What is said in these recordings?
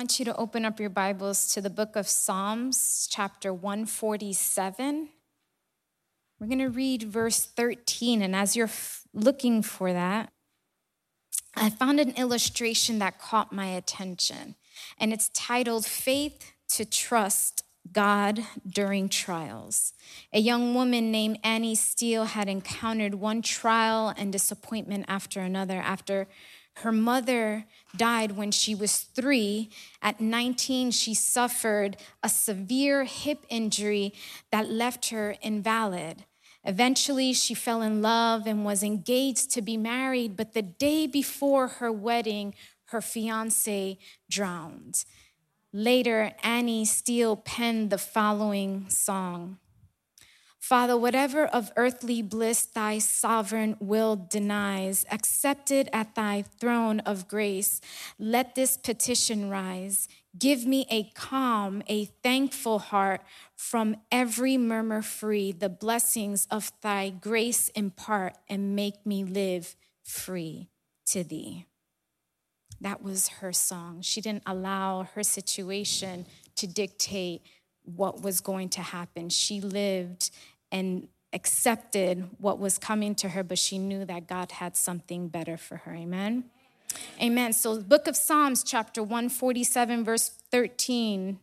want you to open up your Bibles to the book of Psalms, chapter 147. We're going to read verse 13. And as you're f- looking for that, I found an illustration that caught my attention. And it's titled Faith to Trust God during trials. A young woman named Annie Steele had encountered one trial and disappointment after another after her mother died when she was three. At 19, she suffered a severe hip injury that left her invalid. Eventually, she fell in love and was engaged to be married, but the day before her wedding, her fiance drowned. Later, Annie Steele penned the following song Father, whatever of earthly bliss thy sovereign will denies, accepted at thy throne of grace, let this petition rise. Give me a calm, a thankful heart, from every murmur free. The blessings of thy grace impart and make me live free to thee. That was her song. She didn't allow her situation to dictate what was going to happen. She lived and accepted what was coming to her, but she knew that God had something better for her. Amen. Amen. So, book of Psalms, chapter 147, verse 13. Do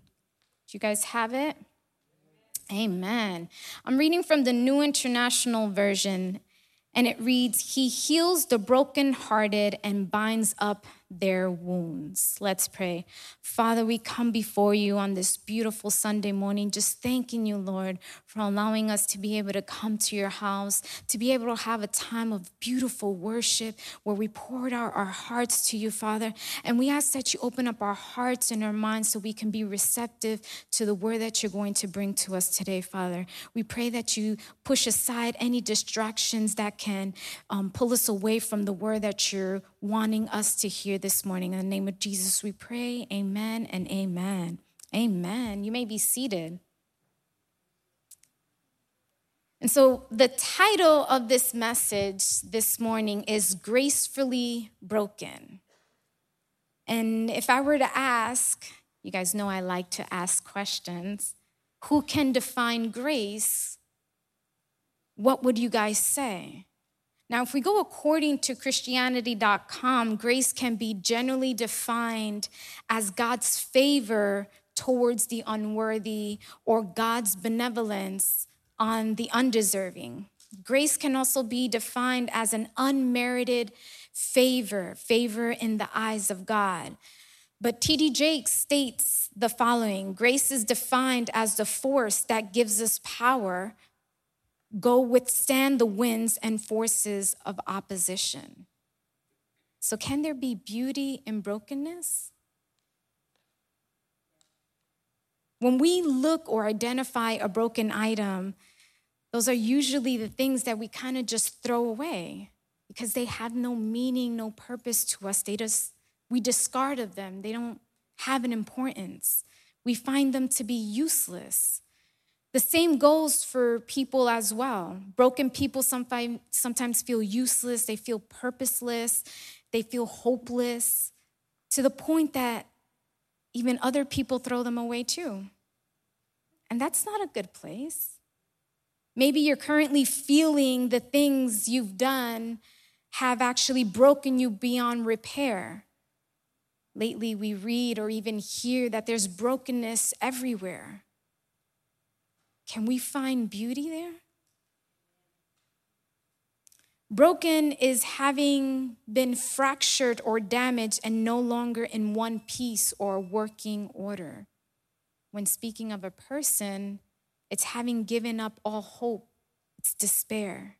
you guys have it? Amen. I'm reading from the New International Version, and it reads He heals the brokenhearted and binds up their wounds. Let's pray. Father, we come before you on this beautiful Sunday morning, just thanking you, Lord, for allowing us to be able to come to your house, to be able to have a time of beautiful worship where we poured out our hearts to you, Father. And we ask that you open up our hearts and our minds so we can be receptive to the word that you're going to bring to us today, Father. We pray that you push aside any distractions that can um, pull us away from the word that you're wanting us to hear this morning. In the name of Jesus, we pray. Amen and amen. Amen. You may be seated. And so, the title of this message this morning is Gracefully Broken. And if I were to ask, you guys know I like to ask questions, who can define grace? What would you guys say? Now, if we go according to Christianity.com, grace can be generally defined as God's favor towards the unworthy or God's benevolence on the undeserving. Grace can also be defined as an unmerited favor, favor in the eyes of God. But T.D. Jakes states the following Grace is defined as the force that gives us power go withstand the winds and forces of opposition. So, can there be beauty in brokenness? When we look or identify a broken item, those are usually the things that we kind of just throw away because they have no meaning, no purpose to us. They just, we discard of them. They don't have an importance. We find them to be useless. The same goes for people as well. Broken people sometimes feel useless, they feel purposeless, they feel hopeless, to the point that even other people throw them away too. And that's not a good place. Maybe you're currently feeling the things you've done have actually broken you beyond repair. Lately, we read or even hear that there's brokenness everywhere. Can we find beauty there? Broken is having been fractured or damaged and no longer in one piece or working order. When speaking of a person, it's having given up all hope, it's despair.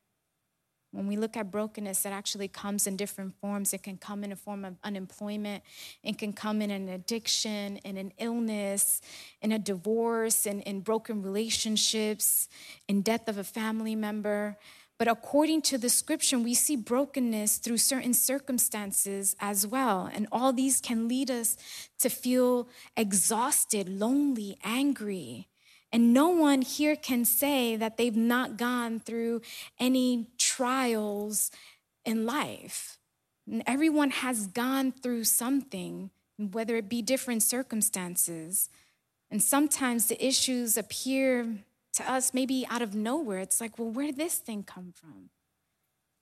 When we look at brokenness, it actually comes in different forms. It can come in a form of unemployment, it can come in an addiction, in an illness, in a divorce, in, in broken relationships, in death of a family member. But according to the scripture, we see brokenness through certain circumstances as well. And all these can lead us to feel exhausted, lonely, angry. And no one here can say that they've not gone through any trials in life. And everyone has gone through something whether it be different circumstances. And sometimes the issues appear to us maybe out of nowhere. It's like, well, where did this thing come from?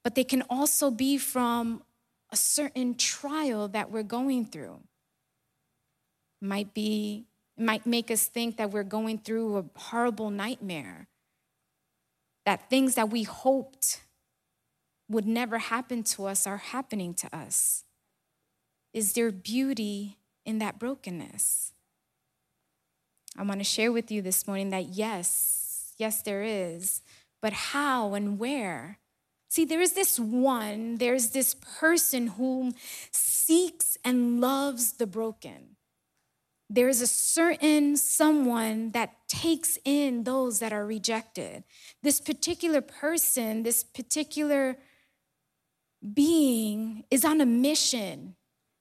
But they can also be from a certain trial that we're going through. Might be, might make us think that we're going through a horrible nightmare, that things that we hoped would never happen to us are happening to us. Is there beauty in that brokenness? I want to share with you this morning that yes, yes, there is. But how and where? See, there is this one, there's this person whom seeks and loves the broken. There is a certain someone that takes in those that are rejected. This particular person, this particular being is on a mission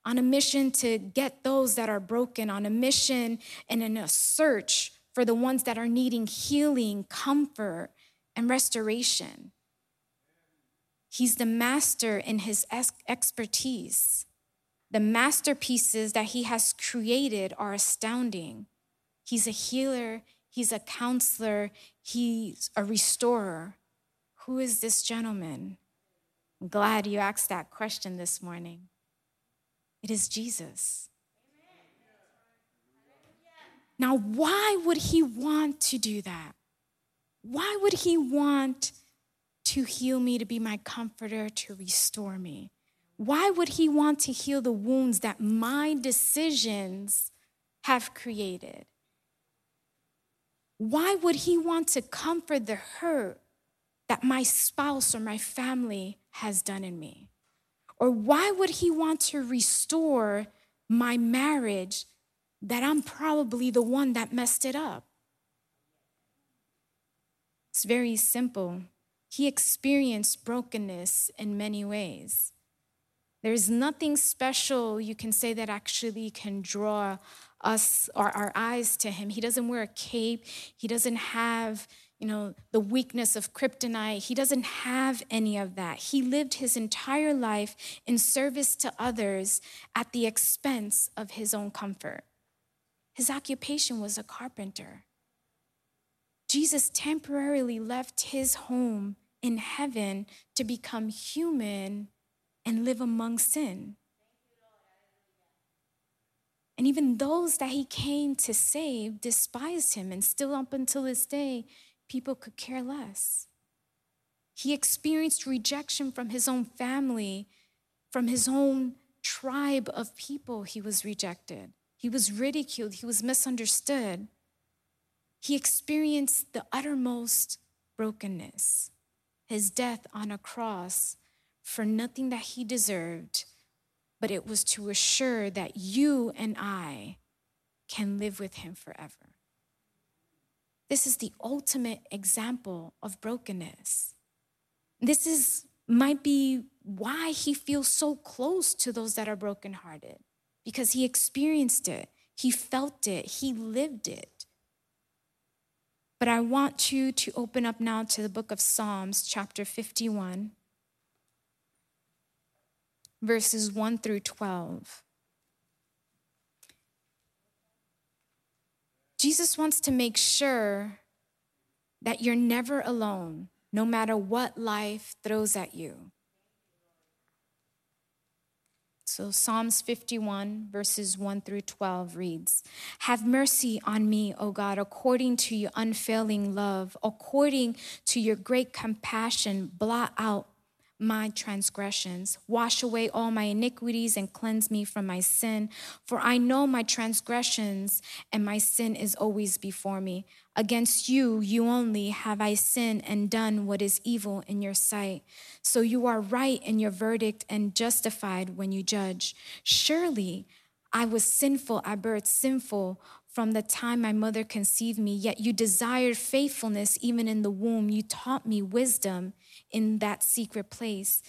on a mission to get those that are broken, on a mission and in a search for the ones that are needing healing, comfort, and restoration. He's the master in his expertise. The masterpieces that he has created are astounding. He's a healer, he's a counselor, he's a restorer. Who is this gentleman? I'm glad you asked that question this morning. It is Jesus. Now, why would he want to do that? Why would he want to heal me, to be my comforter, to restore me? Why would he want to heal the wounds that my decisions have created? Why would he want to comfort the hurt that my spouse or my family has done in me? Or why would he want to restore my marriage that I'm probably the one that messed it up? It's very simple. He experienced brokenness in many ways. There's nothing special you can say that actually can draw us or our eyes to him. He doesn't wear a cape. He doesn't have you know, the weakness of kryptonite. He doesn't have any of that. He lived his entire life in service to others at the expense of his own comfort. His occupation was a carpenter. Jesus temporarily left his home in heaven to become human and live among sin. And even those that he came to save despised him, and still up until this day, people could care less. He experienced rejection from his own family, from his own tribe of people. He was rejected. He was ridiculed. He was misunderstood. He experienced the uttermost brokenness, his death on a cross for nothing that he deserved, but it was to assure that you and I can live with him forever. This is the ultimate example of brokenness. This is might be why he feels so close to those that are brokenhearted because he experienced it, he felt it, he lived it. But I want you to open up now to the book of Psalms, chapter 51, verses 1 through 12. Jesus wants to make sure that you're never alone, no matter what life throws at you. So, Psalms 51, verses 1 through 12 reads Have mercy on me, O God, according to your unfailing love, according to your great compassion, blot out my transgressions. Wash away all my iniquities and cleanse me from my sin. For I know my transgressions, and my sin is always before me. Against you, you only, have I sinned and done what is evil in your sight. So you are right in your verdict and justified when you judge. Surely I was sinful at birth, sinful from the time my mother conceived me, yet you desired faithfulness even in the womb. You taught me wisdom in that secret place.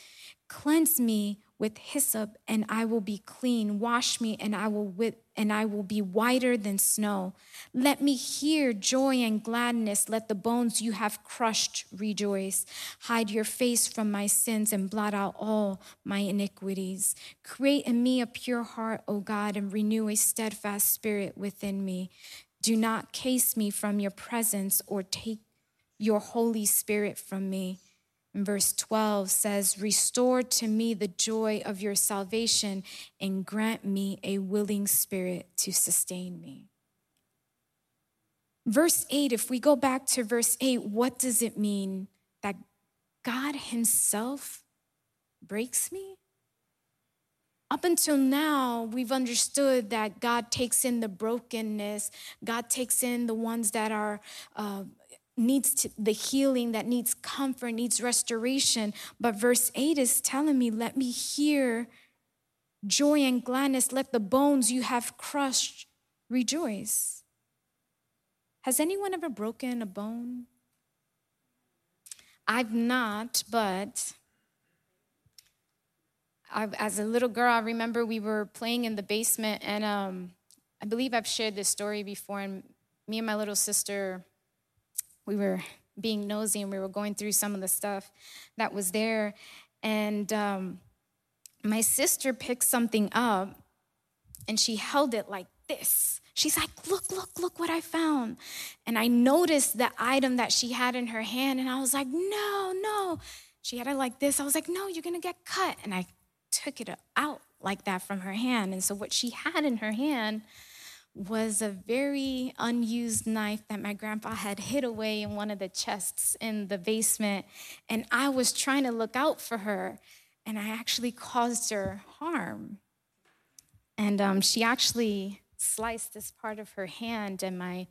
Cleanse me with hyssop and I will be clean. Wash me and I will and I will be whiter than snow. Let me hear joy and gladness. Let the bones you have crushed rejoice. Hide your face from my sins and blot out all my iniquities. Create in me a pure heart, O God, and renew a steadfast spirit within me. Do not case me from your presence or take your Holy Spirit from me. And verse 12 says, Restore to me the joy of your salvation and grant me a willing spirit to sustain me. Verse 8, if we go back to verse 8, what does it mean that God Himself breaks me? Up until now, we've understood that God takes in the brokenness, God takes in the ones that are. Uh, needs to, the healing, that needs comfort, needs restoration. But verse 8 is telling me, let me hear joy and gladness. Let the bones you have crushed rejoice. Has anyone ever broken a bone? I've not, but I've, as a little girl, I remember we were playing in the basement, and um, I believe I've shared this story before. And me and my little sister we were being nosy and we were going through some of the stuff that was there. And um, my sister picked something up and she held it like this. She's like, Look, look, look what I found. And I noticed the item that she had in her hand and I was like, No, no. She had it like this. I was like, No, you're gonna get cut. And I took it out like that from her hand. And so what she had in her hand was a very unused knife that my grandpa had hid away in one of the chests in the basement. And I was trying to look out for her, and I actually caused her harm. And um, she actually sliced this part of her hand, and my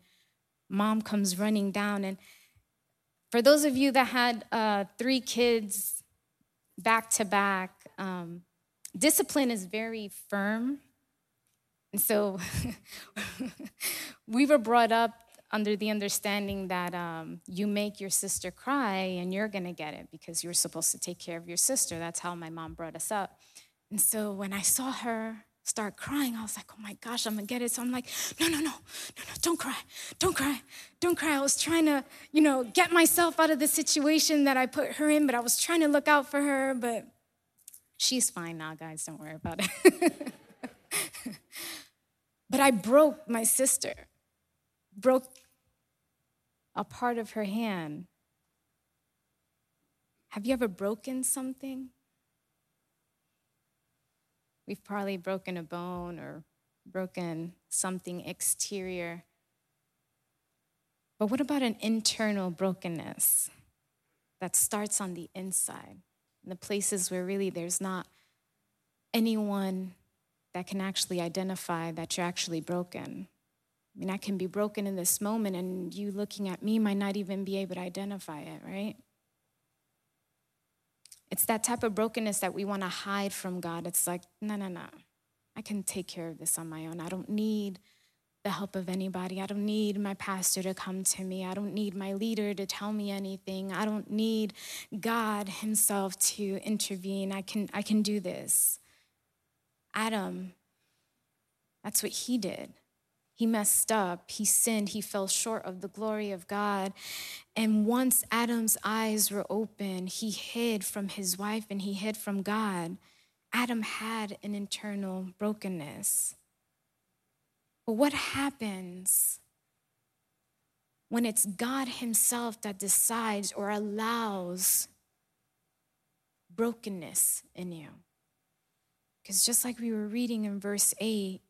mom comes running down. And for those of you that had uh, three kids back to back, um, discipline is very firm and so we were brought up under the understanding that um, you make your sister cry and you're going to get it because you're supposed to take care of your sister. That's how my mom brought us up. And so when I saw her start crying, I was like, oh my gosh, I'm going to get it. So I'm like, no, no, no, no, no, don't cry, don't cry, don't cry. I was trying to, you know, get myself out of the situation that I put her in, but I was trying to look out for her, but she's fine now, guys. Don't worry about it. But I broke my sister, broke a part of her hand. Have you ever broken something? We've probably broken a bone or broken something exterior. But what about an internal brokenness that starts on the inside, in the places where really there's not anyone that can actually identify that you're actually broken. I mean, I can be broken in this moment, and you looking at me might not even be able to identify it, right? It's that type of brokenness that we want to hide from God. It's like, no, no, no. I can take care of this on my own. I don't need the help of anybody. I don't need my pastor to come to me. I don't need my leader to tell me anything. I don't need God himself to intervene. I can I can do this. Adam, that's what he did. He messed up, he sinned, he fell short of the glory of God. And once Adam's eyes were open, he hid from his wife and he hid from God. Adam had an internal brokenness. But what happens when it's God Himself that decides or allows brokenness in you? Because just like we were reading in verse 8,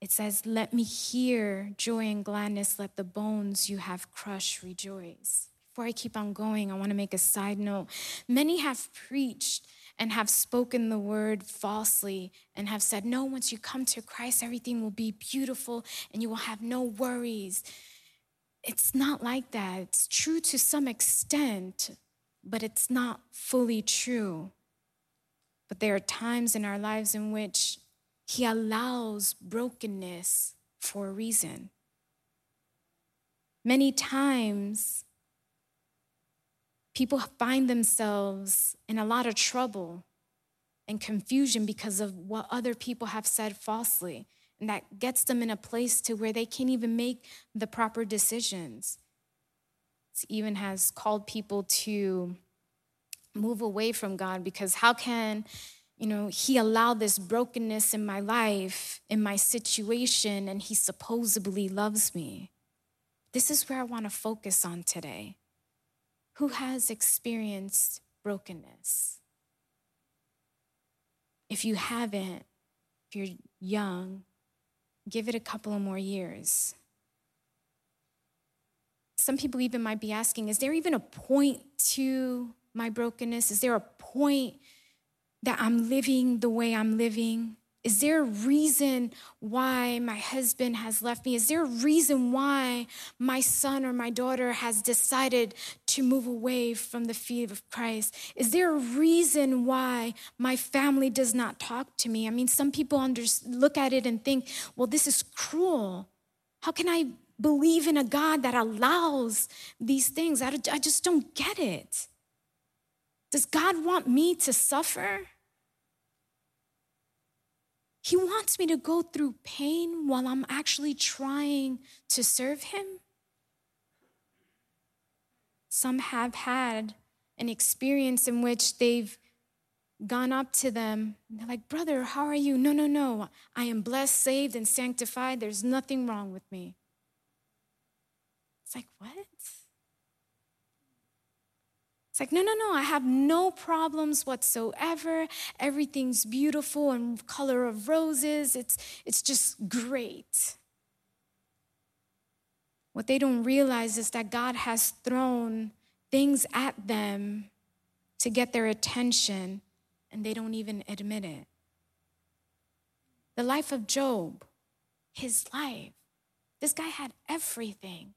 it says, Let me hear joy and gladness, let the bones you have crushed rejoice. Before I keep on going, I want to make a side note. Many have preached and have spoken the word falsely and have said, No, once you come to Christ, everything will be beautiful and you will have no worries. It's not like that. It's true to some extent, but it's not fully true. But there are times in our lives in which He allows brokenness for a reason. Many times, People find themselves in a lot of trouble and confusion because of what other people have said falsely. And that gets them in a place to where they can't even make the proper decisions. It even has called people to move away from God because how can you know, he allowed this brokenness in my life, in my situation, and he supposedly loves me. This is where I want to focus on today. Who has experienced brokenness? If you haven't, if you're young, give it a couple of more years. Some people even might be asking, is there even a point to my brokenness? Is there a point that I'm living the way I'm living? Is there a reason why my husband has left me? Is there a reason why my son or my daughter has decided to move away from the feet of Christ? Is there a reason why my family does not talk to me? I mean, some people under, look at it and think, well, this is cruel. How can I believe in a God that allows these things? I, I just don't get it. Does God want me to suffer? He wants me to go through pain while I'm actually trying to serve Him. Some have had an experience in which they've gone up to them. They're like, Brother, how are you? No, no, no. I am blessed, saved, and sanctified. There's nothing wrong with me. It's like, What? It's like, no, no, no, I have no problems whatsoever. Everything's beautiful and color of roses. It's, it's just great. What they don't realize is that God has thrown things at them to get their attention, and they don't even admit it. The life of Job, his life, this guy had everything.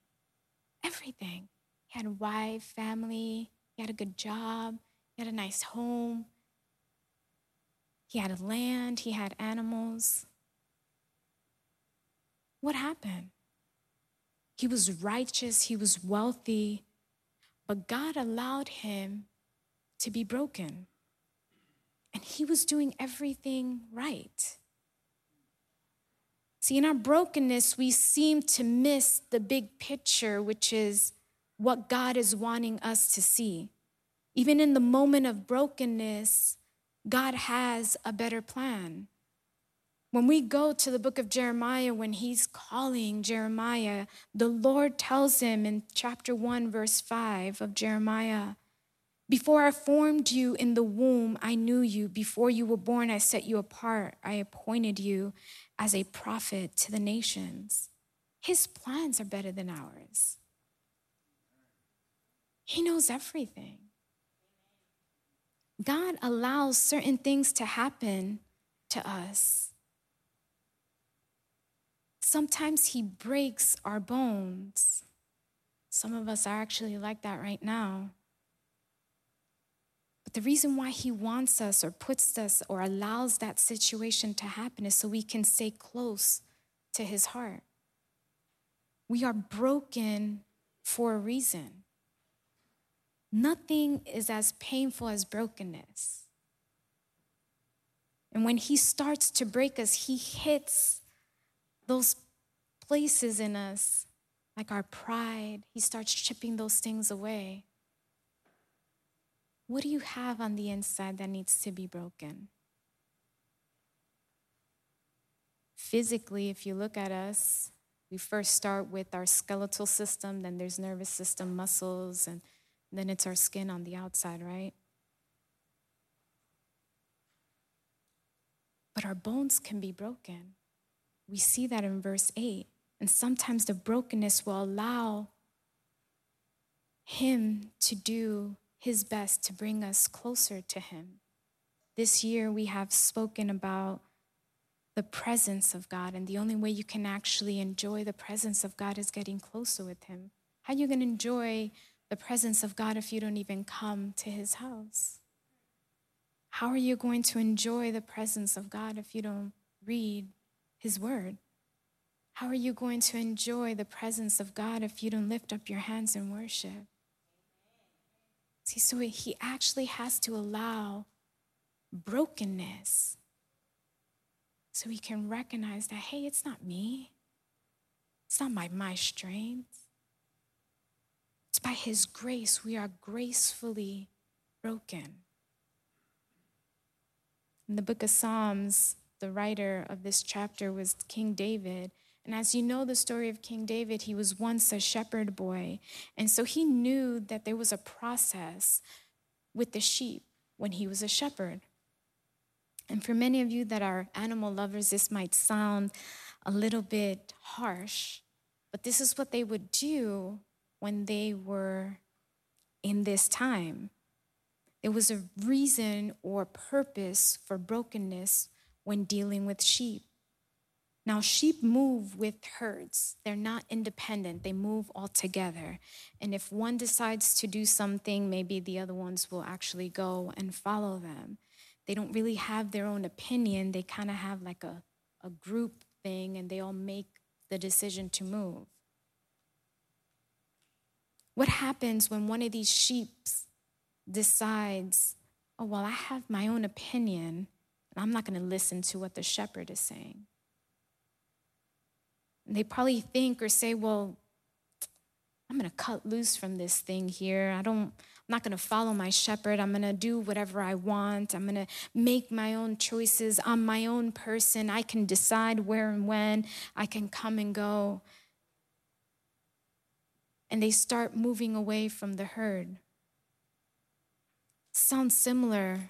Everything. He had wife, family, he had a good job, he had a nice home, he had a land, he had animals. What happened? He was righteous, he was wealthy, but God allowed him to be broken. And he was doing everything right. See, in our brokenness, we seem to miss the big picture, which is what God is wanting us to see. Even in the moment of brokenness, God has a better plan. When we go to the book of Jeremiah, when he's calling Jeremiah, the Lord tells him in chapter 1, verse 5 of Jeremiah Before I formed you in the womb, I knew you. Before you were born, I set you apart. I appointed you as a prophet to the nations. His plans are better than ours. He knows everything. God allows certain things to happen to us. Sometimes He breaks our bones. Some of us are actually like that right now. But the reason why He wants us or puts us or allows that situation to happen is so we can stay close to His heart. We are broken for a reason. Nothing is as painful as brokenness. And when He starts to break us, He hits those places in us, like our pride. He starts chipping those things away. What do you have on the inside that needs to be broken? Physically, if you look at us, we first start with our skeletal system, then there's nervous system, muscles, and then it's our skin on the outside, right? But our bones can be broken. We see that in verse 8. And sometimes the brokenness will allow Him to do His best to bring us closer to Him. This year, we have spoken about the presence of God, and the only way you can actually enjoy the presence of God is getting closer with Him. How are you going to enjoy the presence of God if you don't even come to his house? How are you going to enjoy the presence of God if you don't read his word? How are you going to enjoy the presence of God if you don't lift up your hands in worship? See, so he actually has to allow brokenness so he can recognize that, hey, it's not me. It's not by my strength. It's by his grace. We are gracefully broken. In the book of Psalms, the writer of this chapter was King David. And as you know the story of King David, he was once a shepherd boy. And so he knew that there was a process with the sheep when he was a shepherd. And for many of you that are animal lovers, this might sound a little bit harsh, but this is what they would do when they were in this time. There was a reason or purpose for brokenness when dealing with sheep. Now, sheep move with herds. They're not independent, they move all together. And if one decides to do something, maybe the other ones will actually go and follow them. They don't really have their own opinion, they kind of have like a, a group thing, and they all make the decision to move. What happens when one of these sheep decides, oh, well, I have my own opinion, and I'm not going to listen to what the shepherd is saying? And they probably think or say, well, I'm going to cut loose from this thing here. I don't, I'm not going to follow my shepherd. I'm going to do whatever I want. I'm going to make my own choices. I'm my own person. I can decide where and when I can come and go. And they start moving away from the herd. Sounds similar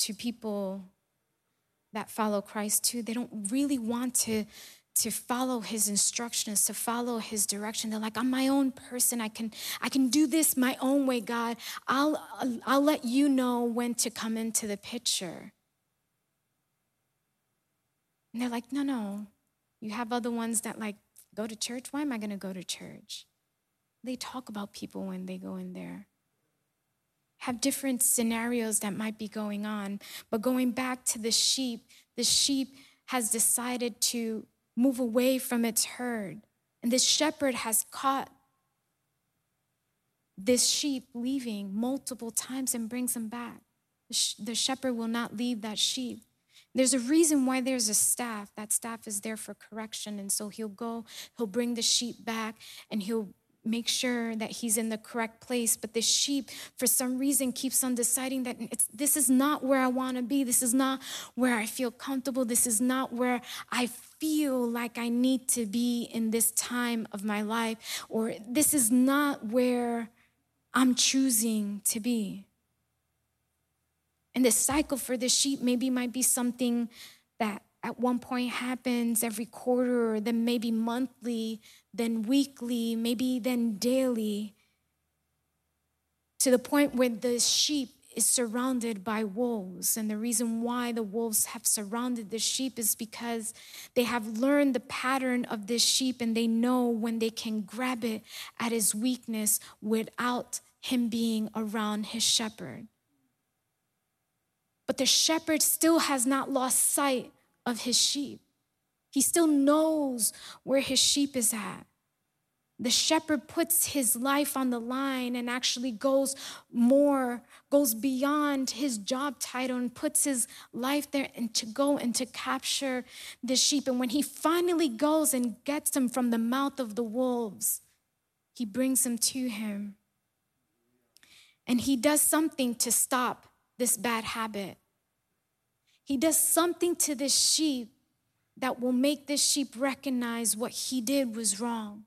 to people that follow Christ too, they don't really want to to follow his instructions to follow his direction. They're like i'm my own person. I can i can do this my own way god. I'll i'll let you know when to come into the picture. And they're like no no. You have other ones that like go to church why am i going to go to church they talk about people when they go in there have different scenarios that might be going on. But going back to the sheep, the sheep has decided to move away from its herd. And this shepherd has caught this sheep leaving multiple times and brings him back. The, shepherd will not leave that sheep. There's a reason why there's a staff. That staff is there for correction. And so he'll go, he'll bring the sheep back, and he'll make sure that he's in the correct place. But the sheep, for some reason, keeps on deciding that this is not where I want to be. This is not where I feel comfortable. This is not where I feel like I need to be in this time of my life. Or this is not where I'm choosing to be. And the cycle for the sheep maybe might be something that at one point happens every quarter, then maybe monthly, then weekly, maybe then daily, to the point where the sheep is surrounded by wolves. And the reason why the wolves have surrounded the sheep is because they have learned the pattern of this sheep and they know when they can grab it at his weakness without him being around his shepherd. But the shepherd still has not lost sight of his sheep. He still knows where his sheep is at. The shepherd puts his life on the line and actually goes more, goes beyond his job title and puts his life there and to go and to capture the sheep. And when he finally goes and gets them from the mouth of the wolves, he brings them to him. And he does something to stop this bad habit. He does something to this sheep that will make this sheep recognize what he did was wrong.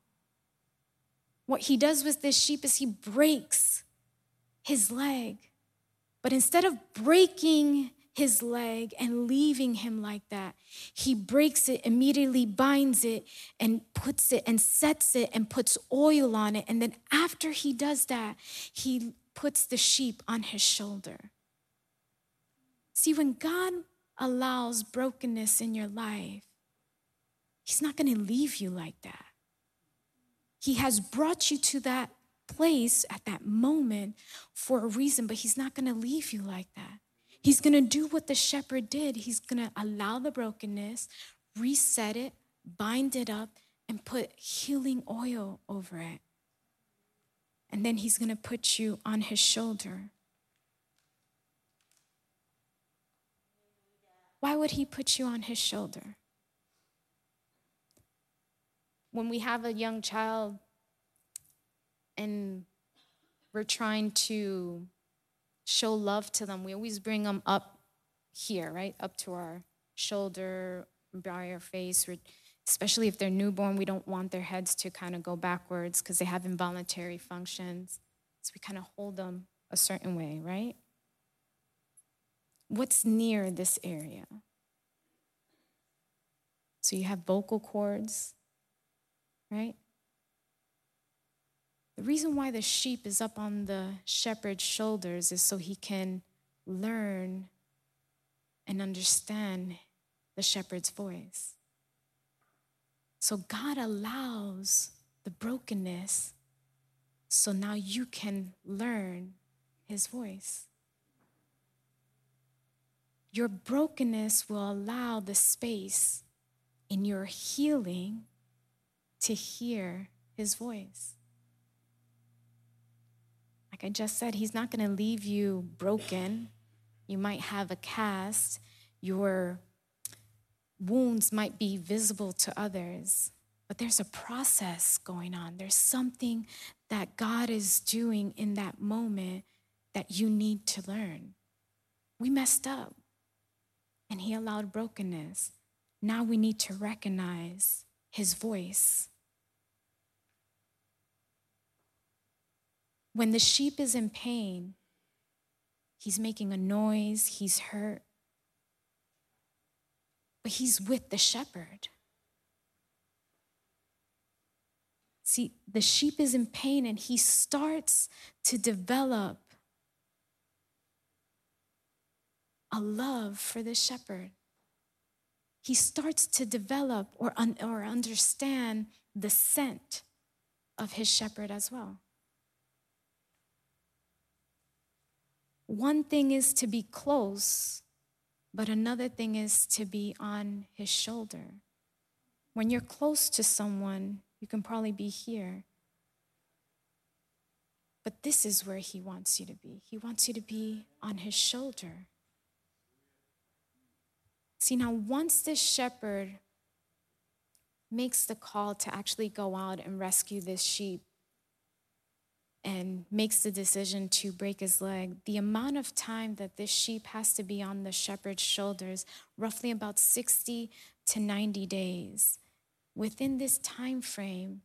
What he does with this sheep is he breaks his leg. But instead of breaking his leg and leaving him like that, he breaks it, immediately binds it, and puts it and sets it and puts oil on it. And then after he does that, he puts the sheep on his shoulder. See, when God allows brokenness in your life, He's not going to leave you like that. He has brought you to that place at that moment for a reason, but He's not going to leave you like that. He's going to do what the shepherd did. He's going to allow the brokenness, reset it, bind it up, and put healing oil over it. and then he's going to put you on his shoulder. Why would he put you on his shoulder? When we have a young child and we're trying to show love to them, we always bring them up here, right? Up to our shoulder, by our face. especially if they're newborn, we don't want their heads to kind of go backwards because they have involuntary functions. So we kind of hold them a certain way, right? What's near this area? So you have vocal cords, right? The reason why the sheep is up on the shepherd's shoulders is so he can learn and understand the shepherd's voice. So God allows the brokenness so now you can learn his voice. Your brokenness will allow the space in your healing to hear his voice. Like I just said, he's not going to leave you broken. You might have a cast. Your wounds might be visible to others, but there's a process going on. There's something that God is doing in that moment that you need to learn. We messed up, and He allowed brokenness. Now we need to recognize His voice. When the sheep is in pain, he's making a noise, he's hurt, but he's with the shepherd. See, the sheep is in pain and he starts to develop a love for the shepherd. He starts to develop or, un- or understand the scent of his shepherd as well. One thing is to be close but another thing is to be on his shoulder. When you're close to someone, you can probably be here. But this is where he wants you to be. He wants you to be on his shoulder. See, now, once this shepherd makes the call to actually go out and rescue this sheep, and makes the decision to break his leg, the amount of time that this sheep has to be on the shepherd's shoulders, roughly about 60 to 90 days. Within this time frame,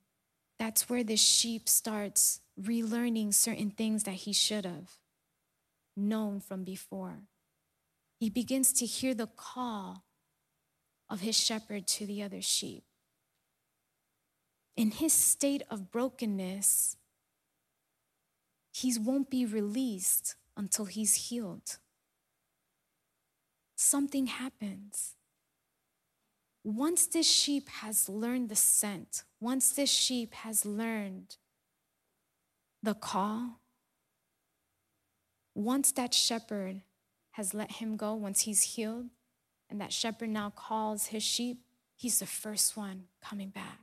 that's where the sheep starts relearning certain things that he should have known from before. He begins to hear the call of his shepherd to the other sheep. In his state of brokenness, he won't be released until he's healed. Something happens. Once this sheep has learned the scent, once this sheep has learned the call, once that shepherd has let him go, once he's healed, and that shepherd now calls his sheep, he's the first one coming back.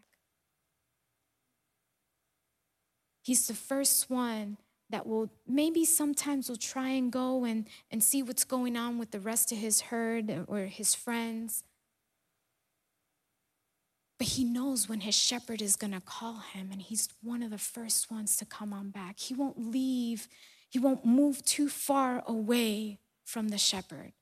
He's the first one that will maybe sometimes will try and go and, and see what's going on with the rest of his herd or his friends. But he knows when his shepherd is going to call him, and he's one of the first ones to come on back. He won't leave, he won't move too far away from the shepherd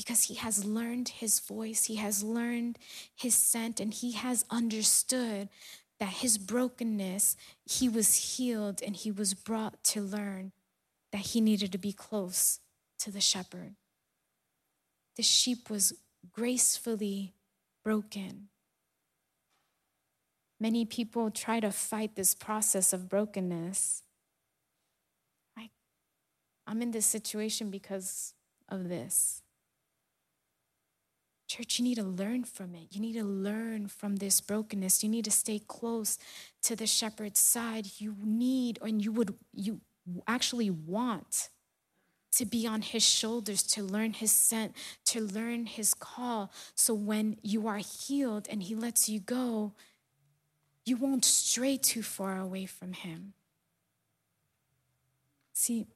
because he has learned his voice, he has learned his scent, and he has understood that his brokenness, he was healed and he was brought to learn that he needed to be close to the shepherd. The sheep was gracefully broken. Many people try to fight this process of brokenness. I'm in this situation because of this. Church, you need to learn from it. You need to learn from this brokenness. You need to stay close to the shepherd's side. You need, and you would, you actually want to be on his shoulders, to learn his scent, to learn his call. So when you are healed and he lets you go, you won't stray too far away from him. See,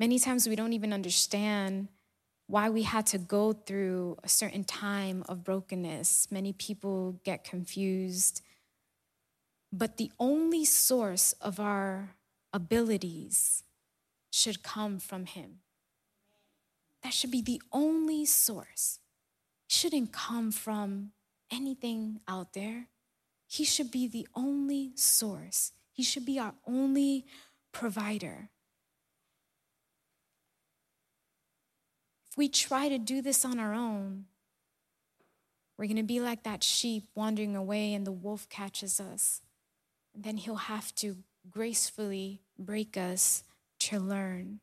many times we don't even understand why we had to go through a certain time of brokenness. Many people get confused. But the only source of our abilities should come from Him. That should be the only source. It shouldn't come from anything out there. He should be the only source. He should be our only provider. If we try to do this on our own, we're going to be like that sheep wandering away and the wolf catches us. And then he'll have to gracefully break us to learn.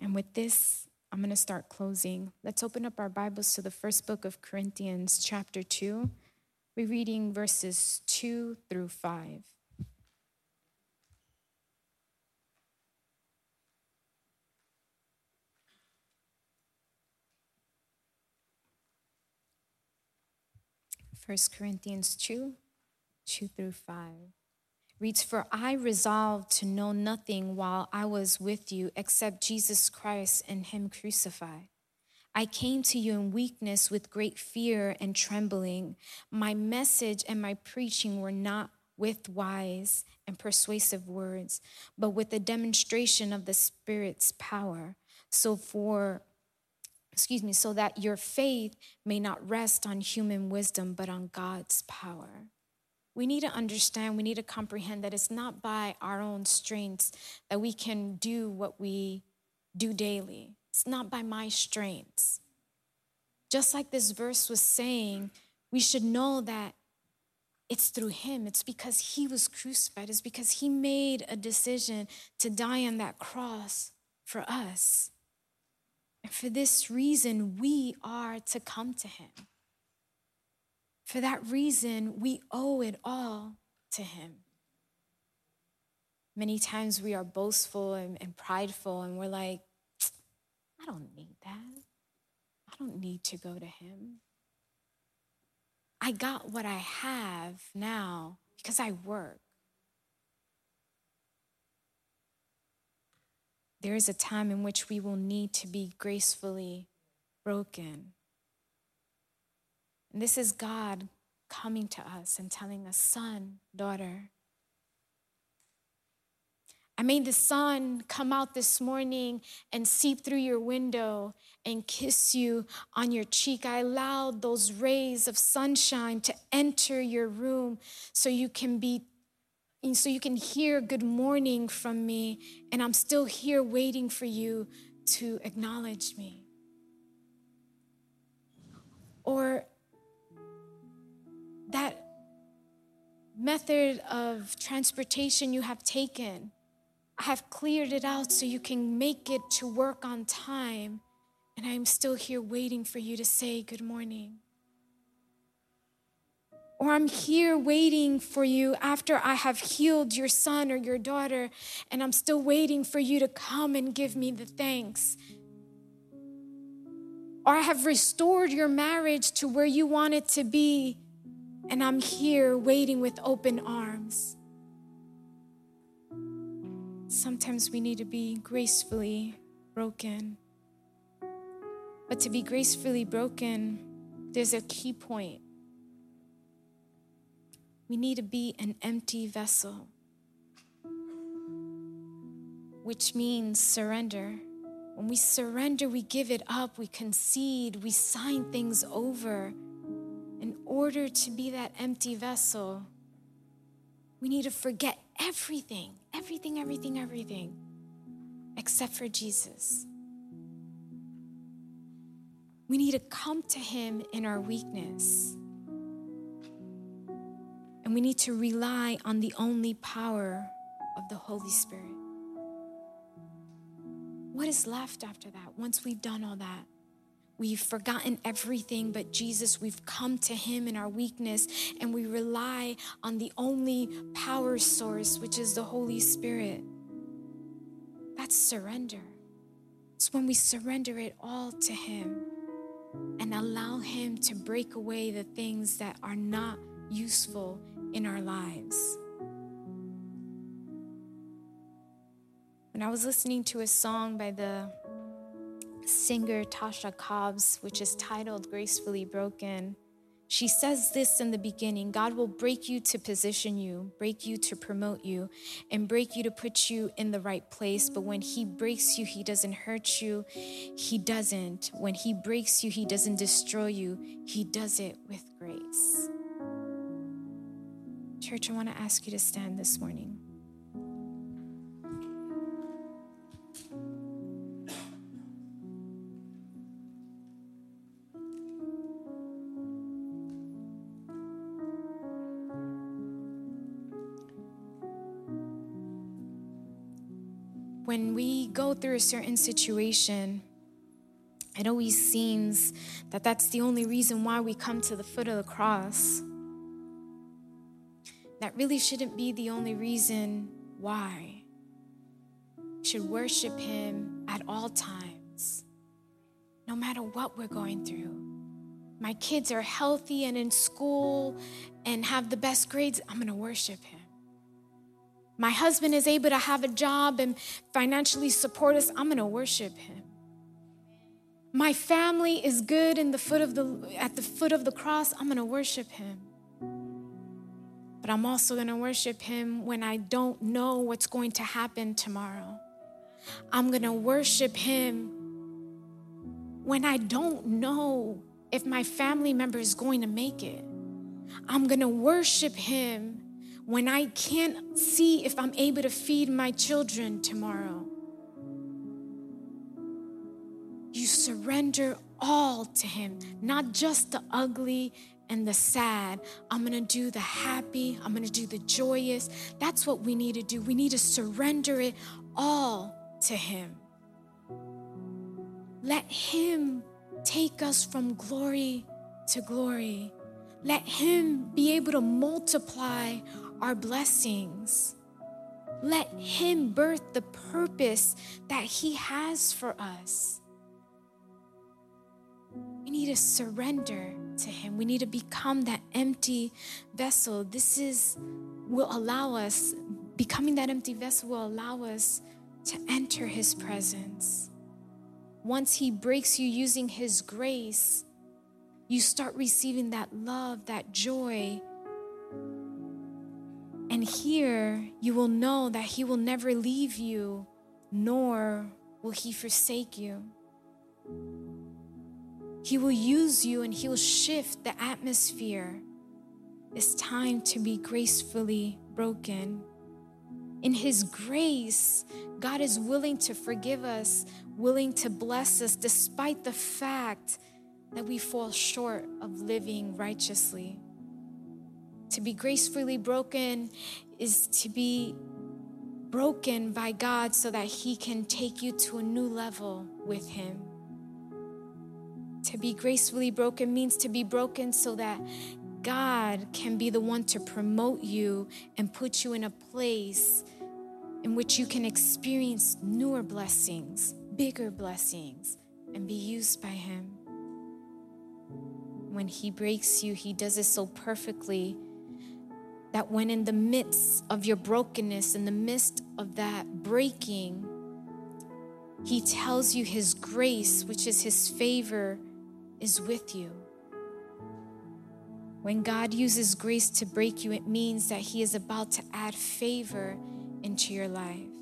And with this, I'm going to start closing. Let's open up our Bibles to the first book of Corinthians, chapter 2. We're reading verses 2 through 5. First Corinthians 2, 2 through 5 reads, For I resolved to know nothing while I was with you except Jesus Christ and Him crucified. I came to you in weakness with great fear and trembling. My message and my preaching were not with wise and persuasive words, but with a demonstration of the Spirit's power. So for excuse me, so that your faith may not rest on human wisdom, but on God's power. We need to understand, we need to comprehend that it's not by our own strengths that we can do what we do daily. It's not by my strengths. Just like this verse was saying, we should know that it's through him. It's because he was crucified. It's because he made a decision to die on that cross for us. And for this reason, we are to come to him. For that reason, we owe it all to him. Many times we are boastful and, and, prideful, and we're like, I don't need that. I don't need to go to him. I got what I have now because I work. There is a time in which we will need to be gracefully broken. And this is God coming to us and telling us, son, daughter. I made the sun come out this morning and seep through your window and kiss you on your cheek. I allowed those rays of sunshine to enter your room so you can be and so you can hear good morning from me, and I'm still here waiting for you to acknowledge me. Or that method of transportation you have taken, I have cleared it out so you can make it to work on time, and I'm still here waiting for you to say good morning. Or I'm here waiting for you after I have healed your son or your daughter, and I'm still waiting for you to come and give me the thanks. Or I have restored your marriage to where you want it to be, and I'm here waiting with open arms. Sometimes we need to be gracefully broken. But to be gracefully broken, there's a key point we need to be an empty vessel, which means surrender. When we surrender, we give it up, we concede, we sign things over. In order to be that empty vessel, we need to forget everything, everything, everything, everything, except for Jesus. We need to come to Him in our weakness. And we need to rely on the only power of the Holy Spirit. What is left after that once we've done all that? We've forgotten everything but Jesus. We've come to Him in our weakness and we rely on the only power source, which is the Holy Spirit. That's surrender. It's when we surrender it all to Him and allow Him to break away the things that are not useful in our lives. When I was listening to a song by the singer Tasha Cobbs, which is titled Gracefully Broken, she says this in the beginning God will break you to position you, break you to promote you, and break you to put you in the right place. But when He breaks you, He doesn't hurt you. He doesn't. When He breaks you, He doesn't destroy you. He does it with grace. Church, I want to ask you to stand this morning. when we go through a certain situation, it always seems that that's the only reason why we come to the foot of the cross. That really shouldn't be the only reason why. We should worship Him at all times, no matter what we're going through. My kids are healthy and in school and have the best grades, I'm gonna worship Him my husband is able to have a job and financially support us, I'm going to worship him. My family is good in the foot of the at the foot of the cross, I'm going to worship him. But I'm also going to worship him when I don't know what's going to happen tomorrow. I'm going to worship him when I don't know if my family member is going to make it. I'm going to worship him when I can't see if I'm able to feed my children tomorrow. You surrender all to Him, not just the ugly and the sad. I'm gonna do the happy, I'm gonna do the joyous. That's what we need to do. We need to surrender it all to Him. Let Him take us from glory to glory. Let Him be able to multiply our blessings. Let Him birth the purpose that He has for us. We need to surrender to Him. We need to become that empty vessel. This is will allow us, becoming that empty vessel will allow us to enter His presence. Once He breaks you using His grace, you start receiving that love, that joy, and here you will know that He will never leave you, nor will He forsake you. He will use you and He will shift the atmosphere. It's time to be gracefully broken. In His grace, God is willing to forgive us, willing to bless us, despite the fact that we fall short of living righteously. To be gracefully broken is to be broken by God so that He can take you to a new level with Him. To be gracefully broken means to be broken so that God can be the one to promote you and put you in a place in which you can experience newer blessings, bigger blessings, and be used by Him. When He breaks you, He does it so perfectly that when in the midst of your brokenness, in the midst of that breaking, He tells you His grace, which is His favor, is with you. When God uses grace to break you, it means that He is about to add favor into your life.